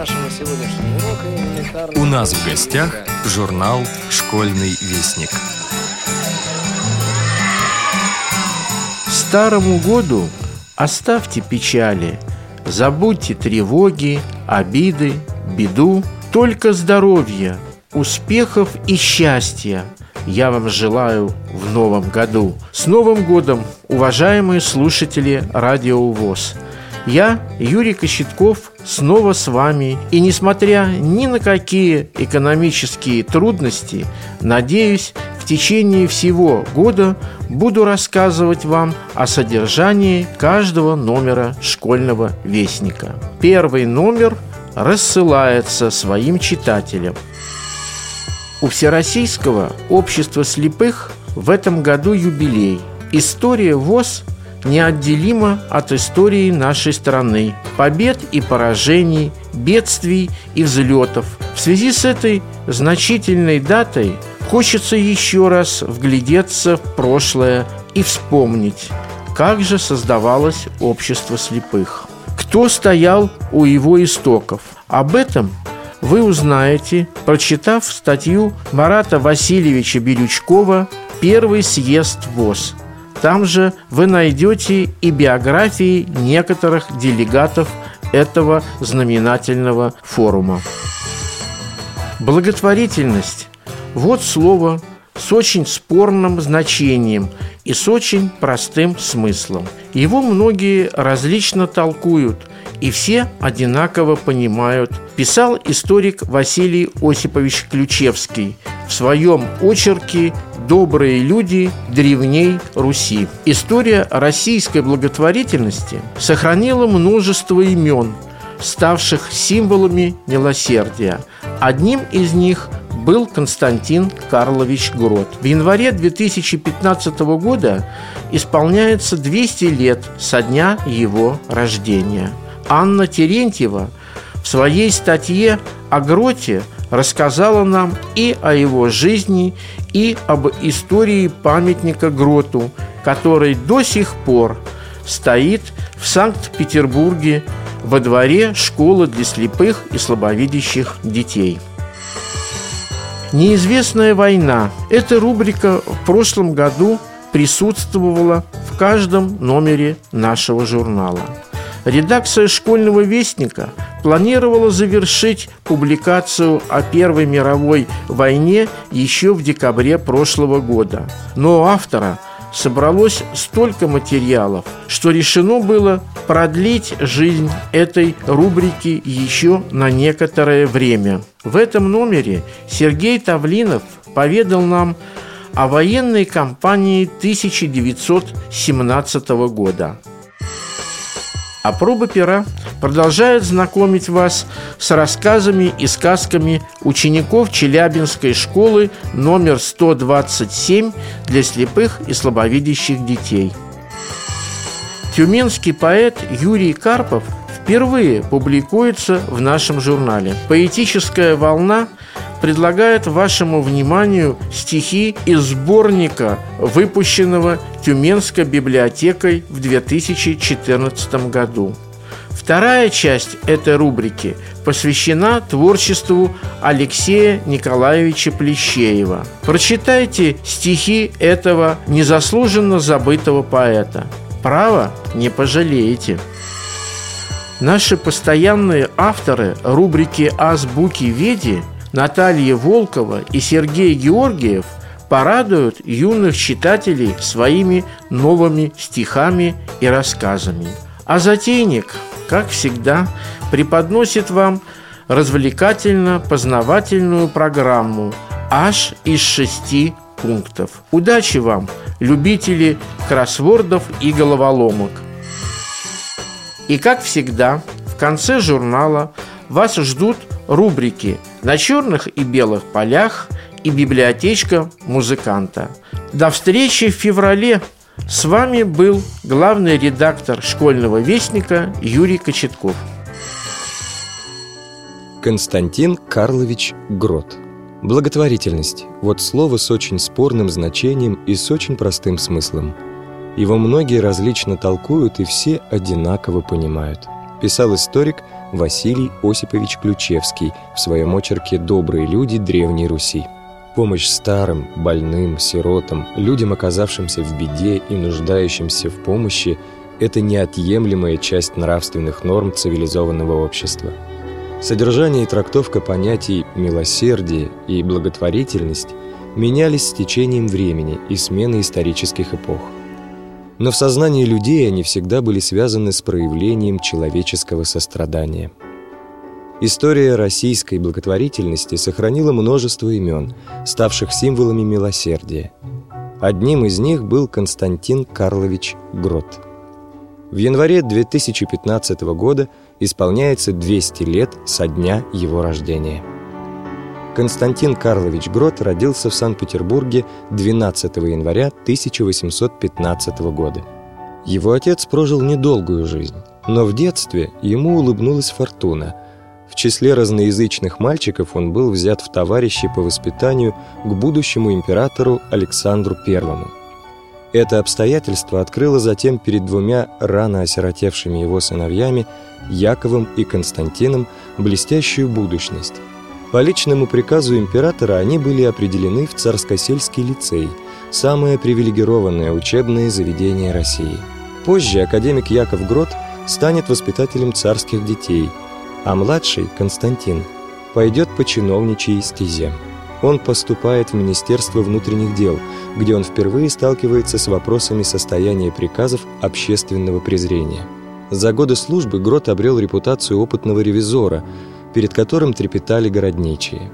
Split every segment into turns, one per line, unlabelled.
нашего сегодняшнего урока элементарно...
У нас в гостях журнал «Школьный вестник».
Старому году оставьте печали, забудьте тревоги, обиды, беду, только здоровья, успехов и счастья я вам желаю в новом году. С Новым годом, уважаемые слушатели Радио ВОЗ! Я, Юрий Кощетков, снова с вами. И несмотря ни на какие экономические трудности, надеюсь, в течение всего года буду рассказывать вам о содержании каждого номера школьного вестника. Первый номер рассылается своим читателям. У Всероссийского общества слепых в этом году юбилей. История ВОЗ неотделима от истории нашей страны, побед и поражений, бедствий и взлетов. В связи с этой значительной датой хочется еще раз вглядеться в прошлое и вспомнить, как же создавалось общество слепых. Кто стоял у его истоков? Об этом вы узнаете, прочитав статью Марата Васильевича Бирючкова «Первый съезд ВОЗ», там же вы найдете и биографии некоторых делегатов этого знаменательного форума. Благотворительность – вот слово с очень спорным значением и с очень простым смыслом. Его многие различно толкуют, и все одинаково понимают, писал историк Василий Осипович Ключевский в своем очерке добрые люди древней Руси. История российской благотворительности сохранила множество имен, ставших символами милосердия. Одним из них был Константин Карлович Грот. В январе 2015 года исполняется 200 лет со дня его рождения. Анна Терентьева в своей статье о Гроте рассказала нам и о его жизни, и об истории памятника Гроту, который до сих пор стоит в Санкт-Петербурге во дворе школы для слепых и слабовидящих детей. Неизвестная война. Эта рубрика в прошлом году присутствовала в каждом номере нашего журнала. Редакция школьного вестника планировала завершить публикацию о Первой мировой войне еще в декабре прошлого года. Но у автора собралось столько материалов, что решено было продлить жизнь этой рубрики еще на некоторое время. В этом номере Сергей Тавлинов поведал нам о военной кампании 1917 года. А проба пера продолжает знакомить вас с рассказами и сказками учеников Челябинской школы номер 127 для слепых и слабовидящих детей. Тюменский поэт Юрий Карпов впервые публикуется в нашем журнале. Поэтическая волна предлагает вашему вниманию стихи из сборника, выпущенного Тюменской библиотекой в 2014 году. Вторая часть этой рубрики посвящена творчеству Алексея Николаевича Плещеева. Прочитайте стихи этого незаслуженно забытого поэта. Право не пожалеете. Наши постоянные авторы рубрики «Азбуки Веди» Наталья Волкова и Сергей Георгиев порадуют юных читателей своими новыми стихами и рассказами. А затейник, как всегда, преподносит вам развлекательно-познавательную программу аж из шести пунктов. Удачи вам, любители кроссвордов и головоломок! И как всегда, в конце журнала вас ждут рубрики «На черных и белых полях» и «Библиотечка музыканта». До встречи в феврале! С вами был главный редактор школьного вестника Юрий Кочетков.
Константин Карлович Грот Благотворительность – вот слово с очень спорным значением и с очень простым смыслом. Его многие различно толкуют и все одинаково понимают. Писал историк Василий Осипович Ключевский в своем очерке «Добрые люди Древней Руси». Помощь старым, больным, сиротам, людям, оказавшимся в беде и нуждающимся в помощи – это неотъемлемая часть нравственных норм цивилизованного общества. Содержание и трактовка понятий «милосердие» и «благотворительность» менялись с течением времени и сменой исторических эпох. Но в сознании людей они всегда были связаны с проявлением человеческого сострадания. История российской благотворительности сохранила множество имен, ставших символами милосердия. Одним из них был Константин Карлович Грот. В январе 2015 года исполняется 200 лет со дня его рождения. Константин Карлович Грот родился в Санкт-Петербурге 12 января 1815 года. Его отец прожил недолгую жизнь, но в детстве ему улыбнулась фортуна. В числе разноязычных мальчиков он был взят в товарищи по воспитанию к будущему императору Александру I. Это обстоятельство открыло затем перед двумя рано осиротевшими его сыновьями, Яковом и Константином, блестящую будущность. По личному приказу императора они были определены в Царскосельский лицей, самое привилегированное учебное заведение России. Позже академик Яков Грот станет воспитателем царских детей, а младший, Константин, пойдет по чиновничьей стезе. Он поступает в Министерство внутренних дел, где он впервые сталкивается с вопросами состояния приказов общественного презрения. За годы службы Грот обрел репутацию опытного ревизора – перед которым трепетали городничие.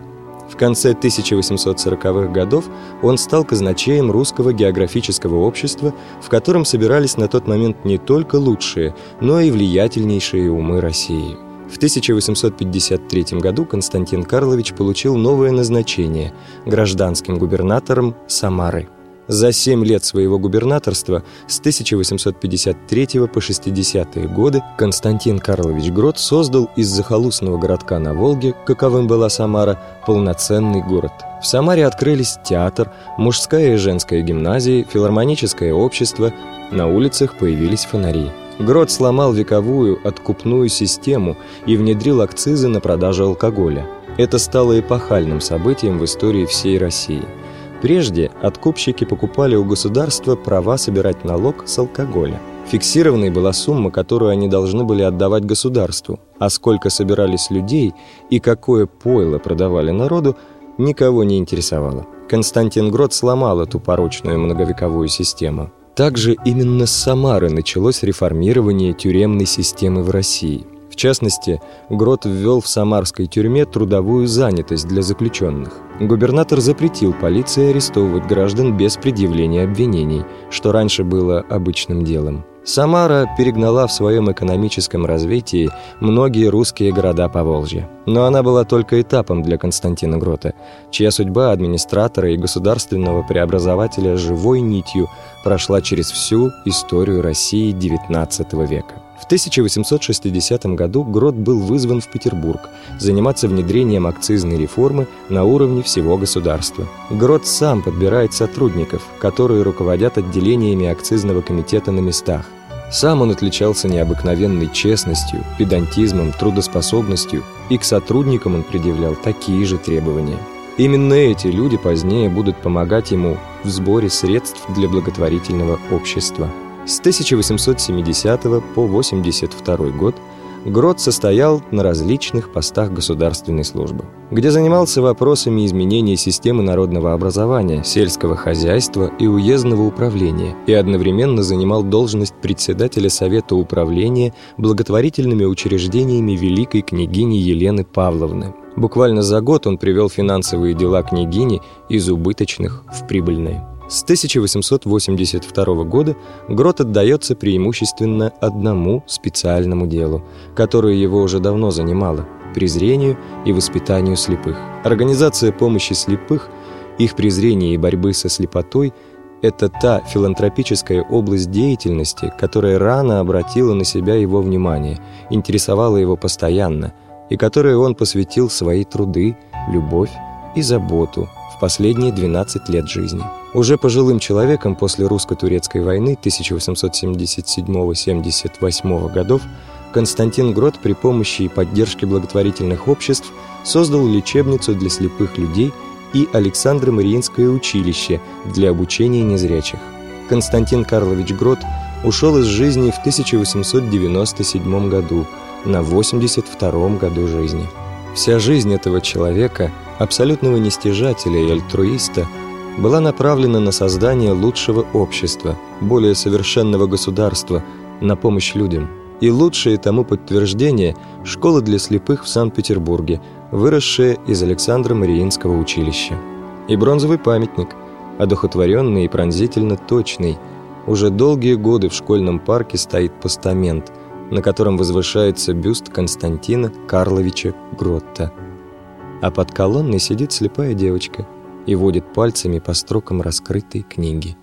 В конце 1840-х годов он стал казначеем Русского географического общества, в котором собирались на тот момент не только лучшие, но и влиятельнейшие умы России. В 1853 году Константин Карлович получил новое назначение – гражданским губернатором Самары – за семь лет своего губернаторства с 1853 по 60-е годы Константин Карлович Грот создал из захолустного городка на Волге, каковым была Самара, полноценный город. В Самаре открылись театр, мужская и женская гимназии, филармоническое общество, на улицах появились фонари. Грот сломал вековую откупную систему и внедрил акцизы на продажу алкоголя. Это стало эпохальным событием в истории всей России – Прежде откупщики покупали у государства права собирать налог с алкоголя. Фиксированной была сумма, которую они должны были отдавать государству, а сколько собирались людей и какое пойло продавали народу, никого не интересовало. Константин Грот сломал эту порочную многовековую систему. Также именно с Самары началось реформирование тюремной системы в России – в частности, Грот ввел в самарской тюрьме трудовую занятость для заключенных. Губернатор запретил полиции арестовывать граждан без предъявления обвинений, что раньше было обычным делом. Самара перегнала в своем экономическом развитии многие русские города Поволжья. Но она была только этапом для Константина Грота, чья судьба администратора и государственного преобразователя живой нитью прошла через всю историю России XIX века. В 1860 году Грот был вызван в Петербург заниматься внедрением акцизной реформы на уровне всего государства. Грот сам подбирает сотрудников, которые руководят отделениями акцизного комитета на местах. Сам он отличался необыкновенной честностью, педантизмом, трудоспособностью, и к сотрудникам он предъявлял такие же требования. Именно эти люди позднее будут помогать ему в сборе средств для благотворительного общества. С 1870 по 82 год Грот состоял на различных постах государственной службы, где занимался вопросами изменения системы народного образования, сельского хозяйства и уездного управления и одновременно занимал должность председателя Совета управления благотворительными учреждениями великой княгини Елены Павловны. Буквально за год он привел финансовые дела княгини из убыточных в прибыльные. С 1882 года Грот отдается преимущественно одному специальному делу, которое его уже давно занимало – презрению и воспитанию слепых. Организация помощи слепых, их презрение и борьбы со слепотой – это та филантропическая область деятельности, которая рано обратила на себя его внимание, интересовала его постоянно, и которой он посвятил свои труды, любовь и заботу последние 12 лет жизни. Уже пожилым человеком после русско-турецкой войны 1877-78 годов Константин Грот при помощи и поддержке благотворительных обществ создал лечебницу для слепых людей и Александро Мариинское училище для обучения незрячих. Константин Карлович Грот ушел из жизни в 1897 году, на 82 году жизни. Вся жизнь этого человека, абсолютного нестяжателя и альтруиста, была направлена на создание лучшего общества, более совершенного государства, на помощь людям. И лучшее тому подтверждение – школа для слепых в Санкт-Петербурге, выросшая из Александра Мариинского училища. И бронзовый памятник, одухотворенный и пронзительно точный. Уже долгие годы в школьном парке стоит постамент, на котором возвышается бюст Константина Карловича Гротта. А под колонной сидит слепая девочка и водит пальцами по строкам раскрытой книги.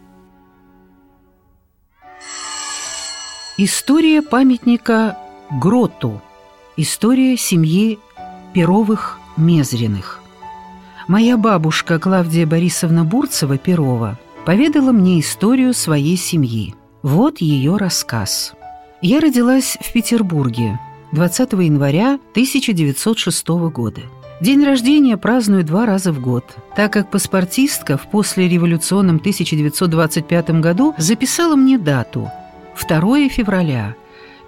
История памятника Гроту. История семьи Перовых-Мезриных. Моя бабушка Клавдия Борисовна Бурцева-Перова поведала мне историю своей семьи. Вот ее рассказ. Я родилась в Петербурге 20 января 1906 года. День рождения праздную два раза в год, так как паспортистка в послереволюционном 1925 году записала мне дату – 2 февраля,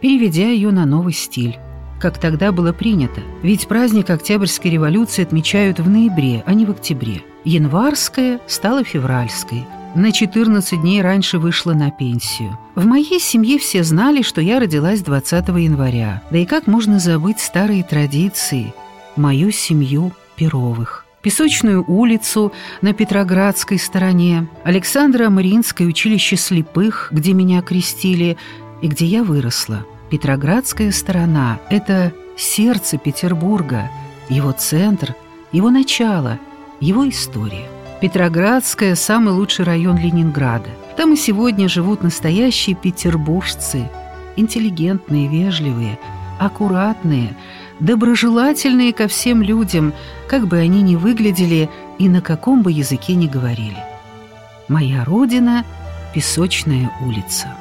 переведя ее на новый стиль, как тогда было принято, ведь праздник Октябрьской революции отмечают в ноябре, а не в октябре. Январская стала февральской. На 14 дней раньше вышла на пенсию. В моей семье все знали, что я родилась 20 января. Да и как можно забыть старые традиции, мою семью Перовых. Песочную улицу на Петроградской стороне, Александра Мариинское училище слепых, где меня крестили и где я выросла. Петроградская сторона – это сердце Петербурга, его центр, его начало, его история. Петроградская – самый лучший район Ленинграда. Там и сегодня живут настоящие петербуржцы, интеллигентные, вежливые, аккуратные – доброжелательные ко всем людям, как бы они ни выглядели и на каком бы языке ни говорили. Моя родина — Песочная улица.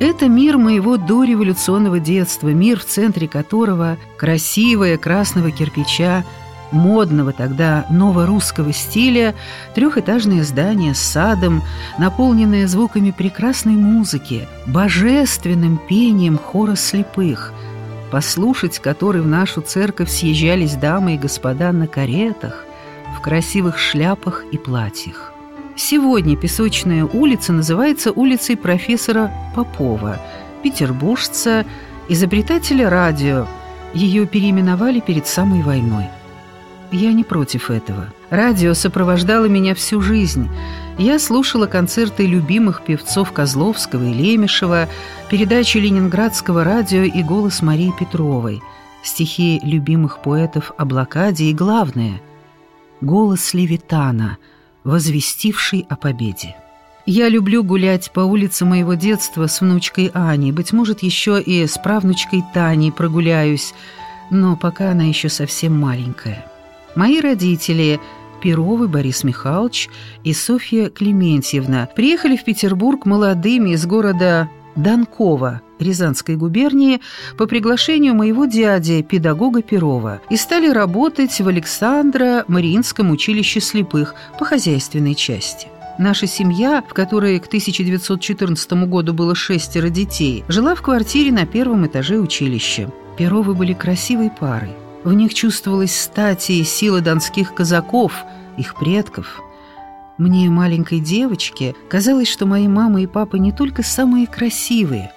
Это мир моего дореволюционного детства, мир, в центре которого красивое красного кирпича, модного тогда новорусского стиля, трехэтажное здание с садом, наполненное звуками прекрасной музыки, божественным пением хора слепых — послушать который в нашу церковь съезжались дамы и господа на каретах, в красивых шляпах и платьях. Сегодня Песочная улица называется улицей профессора Попова, петербуржца, изобретателя радио. Ее переименовали перед самой войной. Я не против этого. Радио сопровождало меня всю жизнь. Я слушала концерты любимых певцов Козловского и Лемешева, передачи Ленинградского радио и голос Марии Петровой, стихи любимых поэтов о блокаде и, главное, голос Левитана, возвестивший о победе. Я люблю гулять по улице моего детства с внучкой Аней, быть может, еще и с правнучкой Таней прогуляюсь, но пока она еще совсем маленькая. Мои родители, Перовый Борис Михайлович и Софья Клементьевна, приехали в Петербург молодыми из города Донкова, Рязанской губернии, по приглашению моего дяди, педагога Перова, и стали работать в Александро-Мариинском училище слепых по хозяйственной части. Наша семья, в которой к 1914 году было шестеро детей, жила в квартире на первом этаже училища. Перовы были красивой парой. В них чувствовалась стати и сила донских казаков, их предков. Мне, маленькой девочке, казалось, что мои мама и папа не только самые красивые,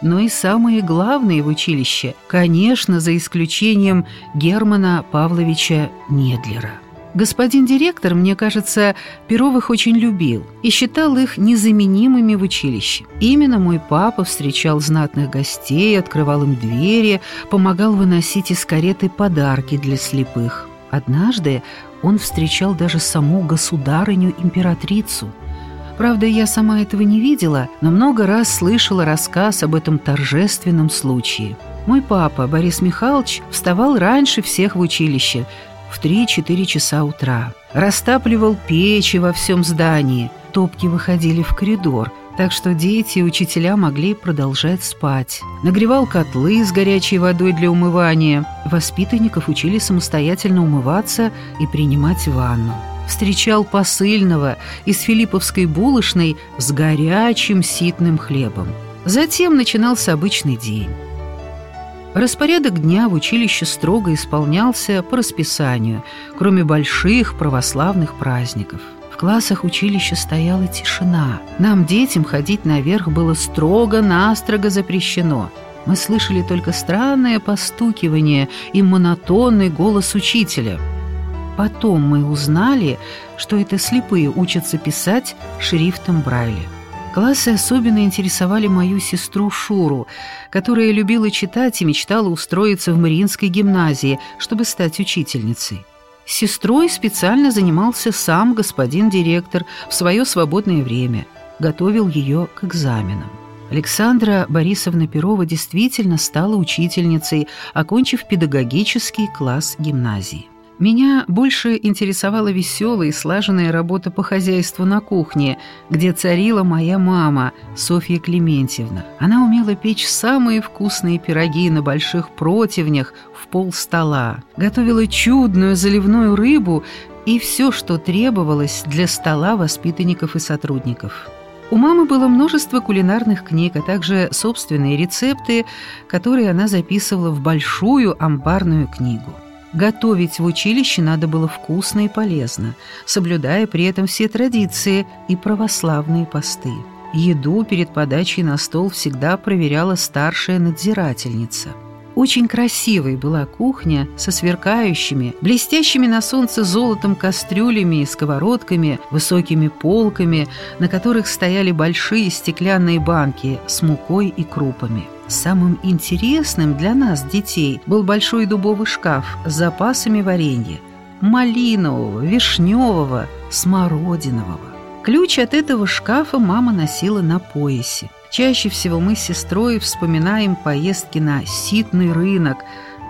но и самые главные в училище, конечно, за исключением Германа Павловича Недлера. Господин директор, мне кажется, Перовых очень любил и считал их незаменимыми в училище. Именно мой папа встречал знатных гостей, открывал им двери, помогал выносить из кареты подарки для слепых. Однажды он встречал даже саму государыню-императрицу. Правда, я сама этого не видела, но много раз слышала рассказ об этом торжественном случае. Мой папа, Борис Михайлович, вставал раньше всех в училище – в 3-4 часа утра. Растапливал печи во всем здании. Топки выходили в коридор. так что дети и учителя могли продолжать спать. Нагревал котлы с горячей водой для умывания. Воспитанников учили самостоятельно умываться и принимать ванну. Встречал посыльного из Филипповской булочной с горячим ситным хлебом. Затем начинался обычный день. Распорядок дня в училище строго исполнялся по расписанию, кроме больших православных праздников. В классах училища стояла тишина. Нам, детям, ходить наверх было строго-настрого запрещено. Мы слышали только странное постукивание и монотонный голос учителя. Потом мы узнали, что это слепые учатся писать шрифтом Брайля. Классы особенно интересовали мою сестру Шуру, которая любила читать и мечтала устроиться в Мариинской гимназии, чтобы стать учительницей. Сестрой специально занимался сам господин директор в свое свободное время, готовил ее к экзаменам. Александра Борисовна Перова действительно стала учительницей, окончив педагогический класс гимназии. Меня больше интересовала веселая и слаженная работа по хозяйству на кухне, где царила моя мама, Софья Клементьевна. Она умела печь самые вкусные пироги на больших противнях в пол стола, готовила чудную заливную рыбу и все, что требовалось для стола воспитанников и сотрудников. У мамы было множество кулинарных книг, а также собственные рецепты, которые она записывала в большую амбарную книгу. Готовить в училище надо было вкусно и полезно, соблюдая при этом все традиции и православные посты. Еду перед подачей на стол всегда проверяла старшая надзирательница. Очень красивой была кухня со сверкающими, блестящими на солнце золотом кастрюлями и сковородками, высокими полками, на которых стояли большие стеклянные банки с мукой и крупами. Самым интересным для нас, детей, был большой дубовый шкаф с запасами варенья. Малинового, вишневого, смородинового. Ключ от этого шкафа мама носила на поясе. Чаще всего мы с сестрой вспоминаем поездки на ситный рынок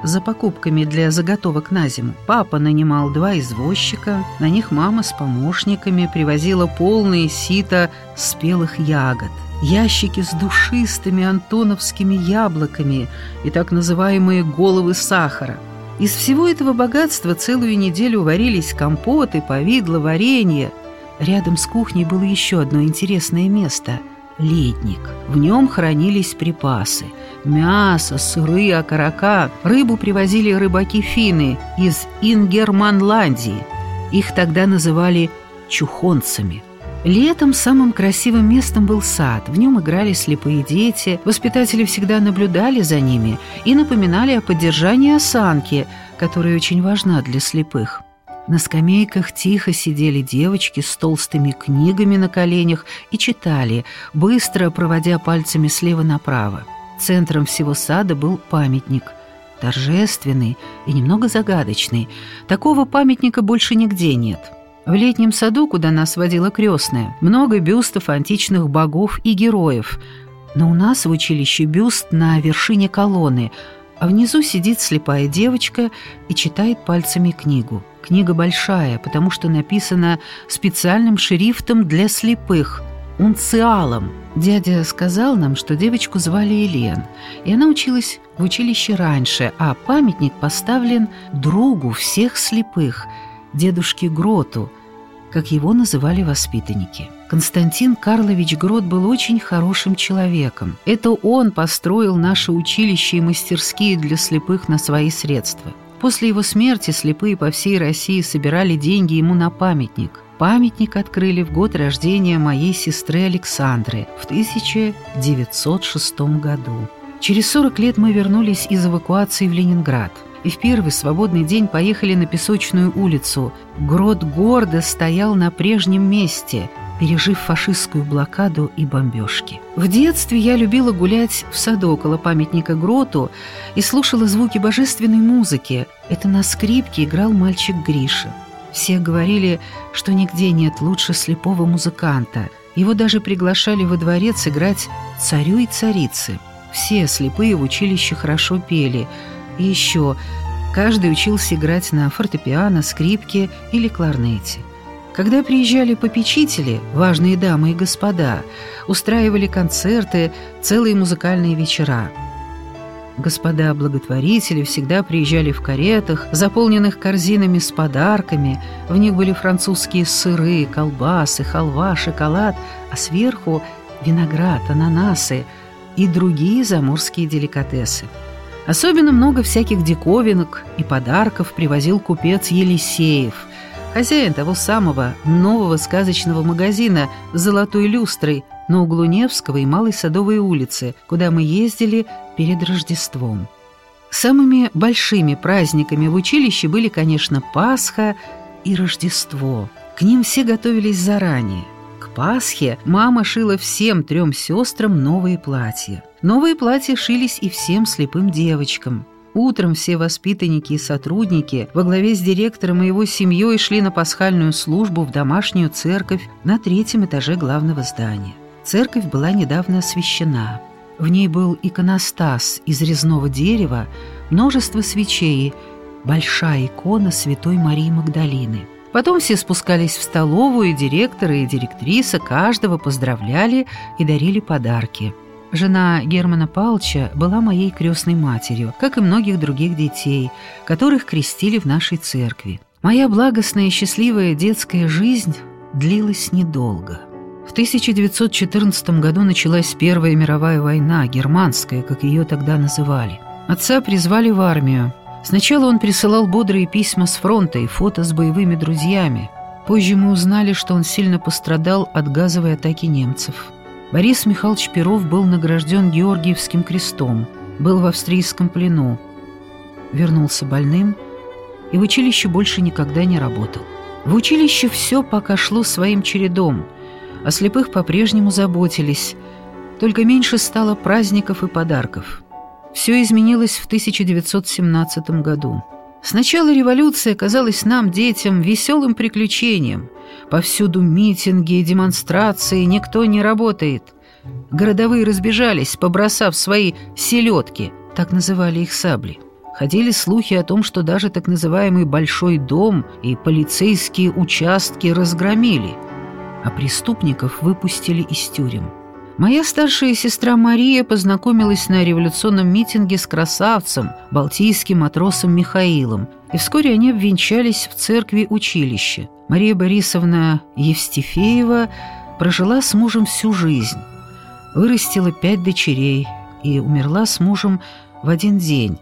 за покупками для заготовок на зиму. Папа нанимал два извозчика, на них мама с помощниками привозила полные сито спелых ягод ящики с душистыми антоновскими яблоками и так называемые головы сахара. Из всего этого богатства целую неделю варились компоты, повидло, варенье. Рядом с кухней было еще одно интересное место – ледник. В нем хранились припасы – мясо, сыры, окорока. Рыбу привозили рыбаки-финны из Ингерманландии. Их тогда называли чухонцами – Летом самым красивым местом был сад. В нем играли слепые дети, воспитатели всегда наблюдали за ними и напоминали о поддержании осанки, которая очень важна для слепых. На скамейках тихо сидели девочки с толстыми книгами на коленях и читали, быстро проводя пальцами слева направо. Центром всего сада был памятник – торжественный и немного загадочный. Такого памятника больше нигде нет. В летнем саду, куда нас водила крестная, много бюстов античных богов и героев. Но у нас в училище бюст на вершине колонны, а внизу сидит слепая девочка и читает пальцами книгу. Книга большая, потому что написана специальным шрифтом для слепых – унциалом. Дядя сказал нам, что девочку звали Елен, и она училась в училище раньше, а памятник поставлен другу всех слепых – дедушке Гроту, как его называли воспитанники. Константин Карлович Грот был очень хорошим человеком. Это он построил наше училище и мастерские для слепых на свои средства. После его смерти слепые по всей России собирали деньги ему на памятник. Памятник открыли в год рождения моей сестры Александры в 1906 году. Через 40 лет мы вернулись из эвакуации в Ленинград и в первый свободный день поехали на Песочную улицу. Грот гордо стоял на прежнем месте, пережив фашистскую блокаду и бомбежки. В детстве я любила гулять в саду около памятника Гроту и слушала звуки божественной музыки. Это на скрипке играл мальчик Гриша. Все говорили, что нигде нет лучше слепого музыканта. Его даже приглашали во дворец играть «Царю и царицы». Все слепые в училище хорошо пели – и еще, каждый учился играть на фортепиано, скрипке или кларнете. Когда приезжали попечители, важные дамы и господа, устраивали концерты, целые музыкальные вечера. Господа благотворители всегда приезжали в каретах, заполненных корзинами с подарками. В них были французские сыры, колбасы, халва, шоколад, а сверху виноград, ананасы и другие заморские деликатесы. Особенно много всяких диковинок и подарков привозил купец Елисеев – хозяин того самого нового сказочного магазина с золотой люстрой на углу Невского и Малой Садовой улицы, куда мы ездили перед Рождеством. Самыми большими праздниками в училище были, конечно, Пасха и Рождество. К ним все готовились заранее. К Пасхе мама шила всем трем сестрам новые платья. Новые платья шились и всем слепым девочкам – Утром все воспитанники и сотрудники во главе с директором и его семьей шли на пасхальную службу в домашнюю церковь на третьем этаже главного здания. Церковь была недавно освящена. В ней был иконостас из резного дерева, множество свечей, большая икона Святой Марии Магдалины. Потом все спускались в столовую, и директора и директриса каждого поздравляли и дарили подарки – Жена Германа Палча была моей крестной матерью, как и многих других детей, которых крестили в нашей церкви. Моя благостная и счастливая детская жизнь длилась недолго. В 1914 году началась Первая мировая война, германская, как ее тогда называли. Отца призвали в армию. Сначала он присылал бодрые письма с фронта и фото с боевыми друзьями. Позже мы узнали, что он сильно пострадал от газовой атаки немцев. Борис Михайлович Перов был награжден Георгиевским крестом, был в австрийском плену, вернулся больным и в училище больше никогда не работал. В училище все пока шло своим чередом, о слепых по-прежнему заботились, только меньше стало праздников и подарков. Все изменилось в 1917 году. Сначала революция казалась нам, детям, веселым приключением. Повсюду митинги и демонстрации, никто не работает. Городовые разбежались, побросав свои «селедки», так называли их сабли. Ходили слухи о том, что даже так называемый «большой дом» и полицейские участки разгромили, а преступников выпустили из тюрем. Моя старшая сестра Мария познакомилась на революционном митинге с красавцем, балтийским матросом Михаилом, и вскоре они обвенчались в церкви училища. Мария Борисовна Евстифеева прожила с мужем всю жизнь, вырастила пять дочерей и умерла с мужем в один день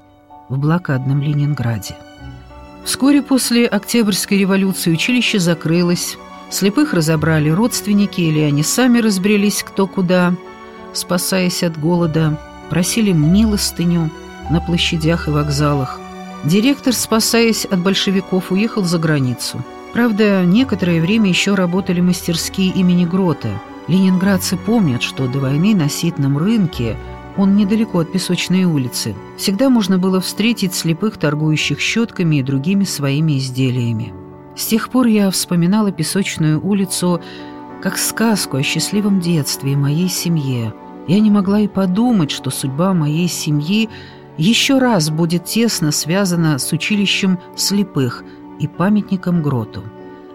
в блокадном Ленинграде. Вскоре после Октябрьской революции училище закрылось, Слепых разобрали родственники или они сами разбрелись кто куда, спасаясь от голода, просили милостыню на площадях и вокзалах. Директор, спасаясь от большевиков, уехал за границу. Правда, некоторое время еще работали мастерские имени Грота. Ленинградцы помнят, что до войны на ситном рынке, он недалеко от Песочной улицы, всегда можно было встретить слепых, торгующих щетками и другими своими изделиями. С тех пор я вспоминала песочную улицу как сказку о счастливом детстве и моей семье. Я не могла и подумать, что судьба моей семьи еще раз будет тесно связана с училищем слепых и памятником Гроту.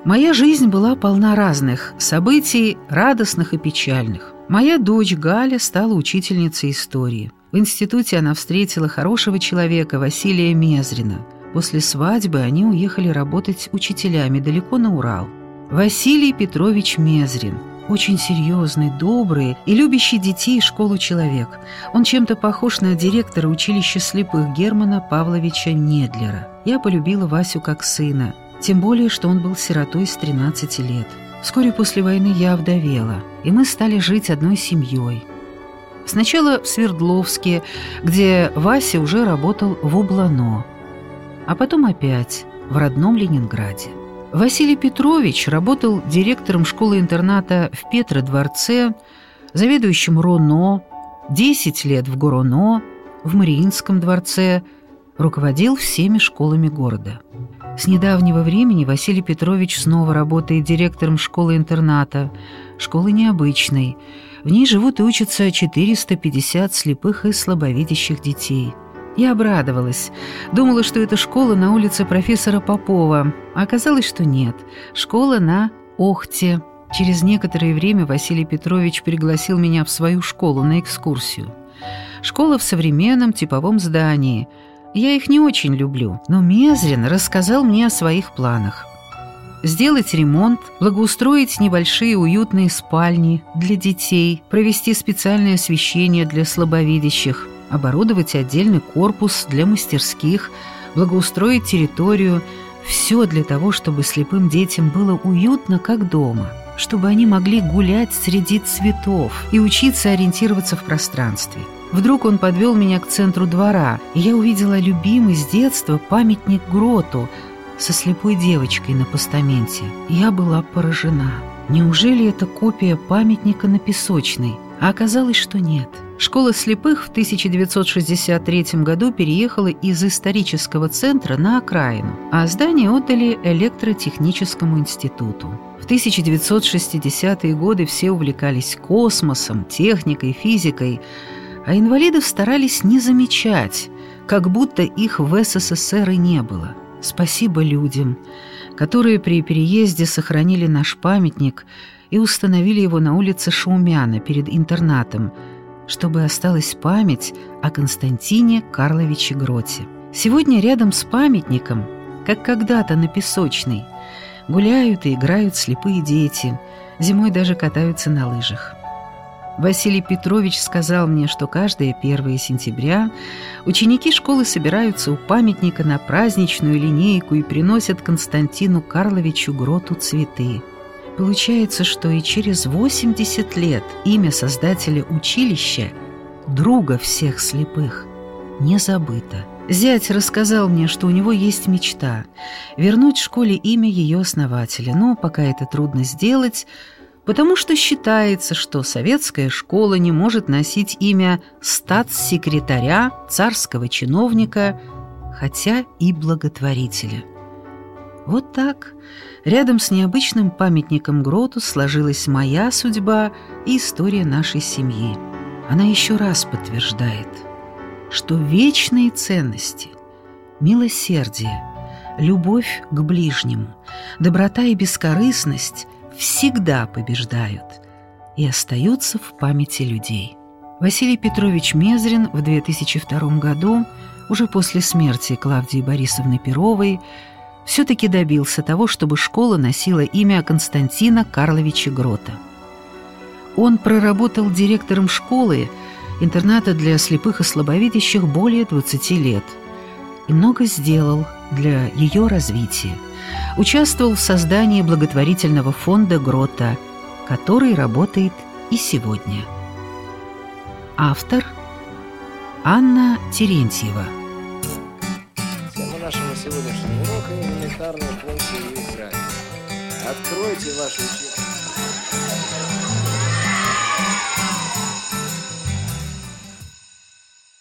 Моя жизнь была полна разных событий, радостных и печальных. Моя дочь Галя стала учительницей истории. В институте она встретила хорошего человека Василия Мезрина – После свадьбы они уехали работать учителями далеко на Урал. Василий Петрович Мезрин – очень серьезный, добрый и любящий детей и школу человек. Он чем-то похож на директора училища слепых Германа Павловича Недлера. Я полюбила Васю как сына, тем более, что он был сиротой с 13 лет. Вскоре после войны я овдовела, и мы стали жить одной семьей. Сначала в Свердловске, где Вася уже работал в Ублано – а потом опять в родном Ленинграде. Василий Петрович работал директором школы-интерната в Петродворце, заведующим РОНО, 10 лет в ГОРОНО, в Мариинском дворце, руководил всеми школами города. С недавнего времени Василий Петрович снова работает директором школы-интерната, школы необычной. В ней живут и учатся 450 слепых и слабовидящих детей – я обрадовалась. Думала, что это школа на улице профессора Попова, а оказалось, что нет. Школа на Охте. Через некоторое время Василий Петрович пригласил меня в свою школу на экскурсию. Школа в современном типовом здании. Я их не очень люблю, но Мезрин рассказал мне о своих планах. Сделать ремонт, благоустроить небольшие уютные спальни для детей, провести специальное освещение для слабовидящих, оборудовать отдельный корпус для мастерских, благоустроить территорию – все для того, чтобы слепым детям было уютно, как дома, чтобы они могли гулять среди цветов и учиться ориентироваться в пространстве. Вдруг он подвел меня к центру двора, и я увидела любимый с детства памятник Гроту со слепой девочкой на постаменте. Я была поражена. Неужели это копия памятника на Песочной? А оказалось, что нет – Школа слепых в 1963 году переехала из исторического центра на окраину, а здание отдали электротехническому институту. В 1960-е годы все увлекались космосом, техникой, физикой, а инвалидов старались не замечать, как будто их в СССР и не было. Спасибо людям, которые при переезде сохранили наш памятник и установили его на улице Шаумяна перед интернатом – чтобы осталась память о Константине Карловиче Гроте. Сегодня рядом с памятником, как когда-то на Песочной, гуляют и играют слепые дети, зимой даже катаются на лыжах. Василий Петрович сказал мне, что каждое 1 сентября ученики школы собираются у памятника на праздничную линейку и приносят Константину Карловичу Гроту цветы. Получается, что и через 80 лет имя создателя училища, друга всех слепых, не забыто. Зять рассказал мне, что у него есть мечта — вернуть школе имя ее основателя, но пока это трудно сделать, потому что считается, что советская школа не может носить имя статс-секретаря, царского чиновника, хотя и благотворителя. Вот так, рядом с необычным памятником Гроту сложилась моя судьба и история нашей семьи. Она еще раз подтверждает, что вечные ценности, милосердие, любовь к ближнему, доброта и бескорыстность всегда побеждают и остаются в памяти людей. Василий Петрович Мезрин в 2002 году, уже после смерти Клавдии Борисовны Перовой, все-таки добился того, чтобы школа носила имя Константина Карловича Грота. Он проработал директором школы, интерната для слепых и слабовидящих более 20 лет и много сделал для ее развития. Участвовал в создании благотворительного фонда Грота, который работает и сегодня. Автор Анна Терентьева
Откройте учебники.